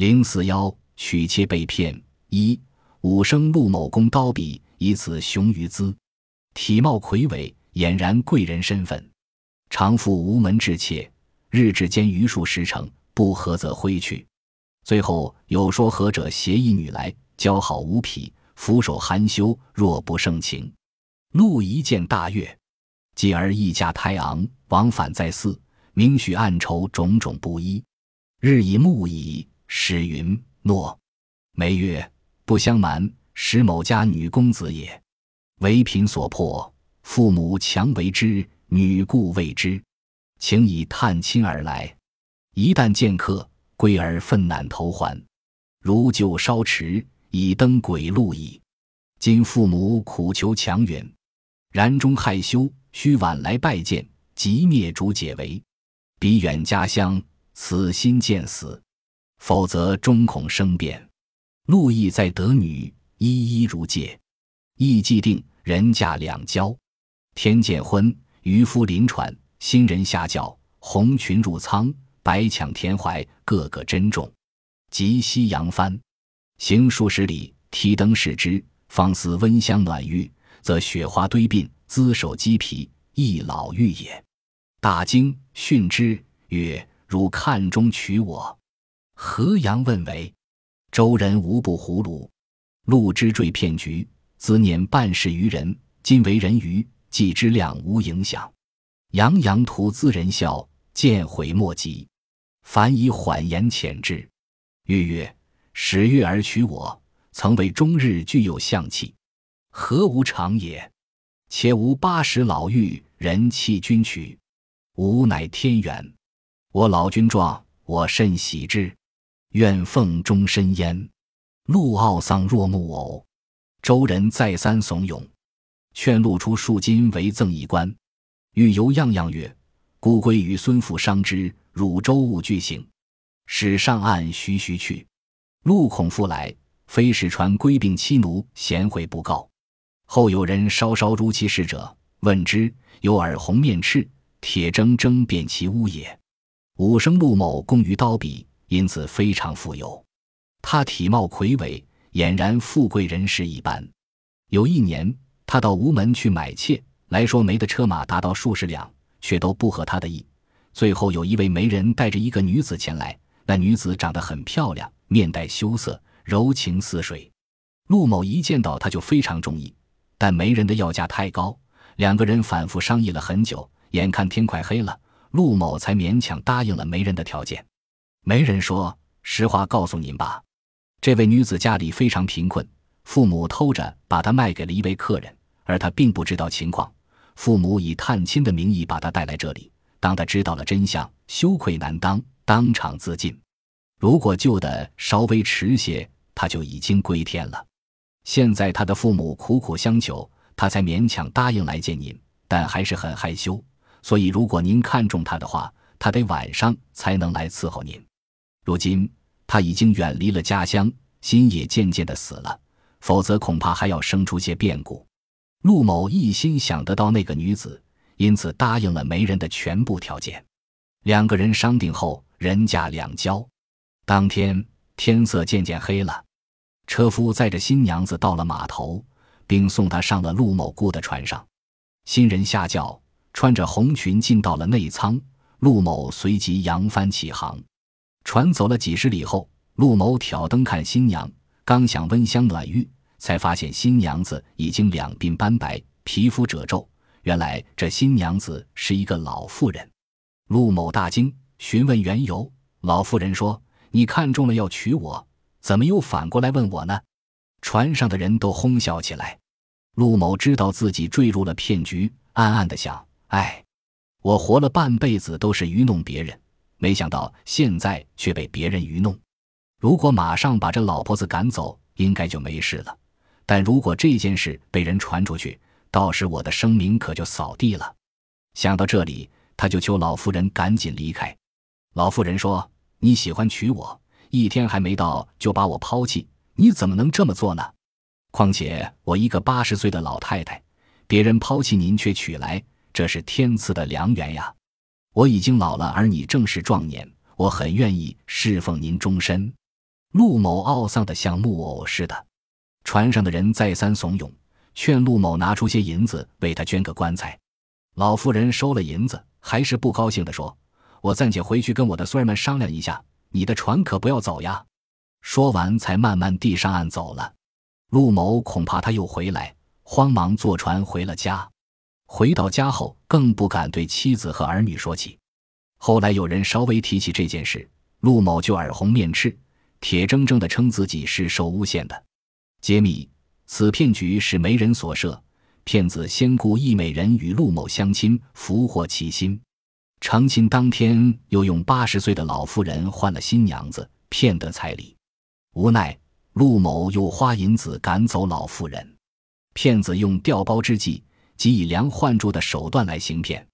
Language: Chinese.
零四幺娶妾被骗一武生陆某公刀笔以此雄于姿，体貌魁伟，俨然贵人身份。常赴无门之妾，日至间余数十成，不合则挥去。最后有说和者携一女来，交好无匹，俯首含羞，若不盛情。陆一见大悦，继而一家太昂，往返在寺，明许暗愁种种不一。日以暮矣。史云：“诺。”梅曰：“不相瞒，史某家女公子也，为贫所迫，父母强为之，女故未知，请以探亲而来。一旦见客，归而愤难投还。如旧稍迟，已登鬼路矣。今父母苦求强援，然终害羞，须晚来拜见，即灭主解围。彼远家乡，此心见死。”否则终恐生变。陆毅在得女，一一如戒，亦既定人嫁两交。天见婚，渔夫临船，新人下轿，红裙入舱，白抢田怀，个个珍重。及夕阳帆，行数十里，提灯视之，方似温香暖玉，则雪花堆鬓，姿首鸡皮，亦老妪也。大惊，训之曰：“汝看中娶我？”河阳问为，周人无不胡虏。陆之坠骗局，兹年半世余人，今为人鱼，计之量无影响。洋洋徒滋人笑，见悔莫及。凡以缓言遣之。欲曰：“始月而娶我，曾为终日具有象气，何无常也？且无八十老妪，人弃君娶，吾乃天缘。我老君壮，我甚喜之。”愿奉终身焉。陆奥丧若木偶，周人再三怂恿，劝陆出数金为赠一官。欲由样样曰：“孤归与孙父商之，汝周勿具行。”使上岸徐徐去。陆恐复来，非使传归病妻奴，贤惠不告。后有人稍稍如其事者，问之，有耳红面赤，铁铮铮辨其屋也。五生陆某工于刀笔。因此非常富有，他体貌魁伟，俨然富贵人士一般。有一年，他到吴门去买妾，来说媒的车马达到数十辆，却都不合他的意。最后有一位媒人带着一个女子前来，那女子长得很漂亮，面带羞涩，柔情似水。陆某一见到她就非常中意，但媒人的要价太高，两个人反复商议了很久，眼看天快黑了，陆某才勉强答应了媒人的条件。没人说：“实话告诉您吧，这位女子家里非常贫困，父母偷着把她卖给了一位客人，而她并不知道情况。父母以探亲的名义把她带来这里，当她知道了真相，羞愧难当，当场自尽。如果救的稍微迟些，她就已经归天了。现在她的父母苦苦相求，她才勉强答应来见您，但还是很害羞。所以，如果您看中她的话，她得晚上才能来伺候您。”如今他已经远离了家乡，心也渐渐的死了，否则恐怕还要生出些变故。陆某一心想得到那个女子，因此答应了媒人的全部条件。两个人商定后，人价两交。当天天色渐渐黑了，车夫载着新娘子到了码头，并送她上了陆某雇的船上。新人下轿，穿着红裙进到了内舱，陆某随即扬帆起航。船走了几十里后，陆某挑灯看新娘，刚想温香暖玉，才发现新娘子已经两鬓斑白，皮肤褶皱。原来这新娘子是一个老妇人。陆某大惊，询问缘由。老妇人说：“你看中了要娶我，怎么又反过来问我呢？”船上的人都哄笑起来。陆某知道自己坠入了骗局，暗暗的想：“哎，我活了半辈子都是愚弄别人。”没想到现在却被别人愚弄。如果马上把这老婆子赶走，应该就没事了。但如果这件事被人传出去，到时我的声名可就扫地了。想到这里，他就求老妇人赶紧离开。老妇人说：“你喜欢娶我，一天还没到就把我抛弃，你怎么能这么做呢？况且我一个八十岁的老太太，别人抛弃您却娶来，这是天赐的良缘呀。”我已经老了，而你正是壮年，我很愿意侍奉您终身。陆某懊丧的像木偶似的。船上的人再三怂恿，劝陆某拿出些银子为他捐个棺材。老妇人收了银子，还是不高兴地说：“我暂且回去跟我的孙儿们商量一下，你的船可不要走呀。”说完，才慢慢递上岸走了。陆某恐怕他又回来，慌忙坐船回了家。回到家后，更不敢对妻子和儿女说起。后来有人稍微提起这件事，陆某就耳红面赤，铁铮铮地称自己是受诬陷的。揭秘：此骗局是媒人所设。骗子先雇一美人与陆某相亲，俘获其心。成亲当天，又用八十岁的老妇人换了新娘子，骗得彩礼。无奈陆某又花银子赶走老妇人。骗子用调包之计，即以量换铸的手段来行骗。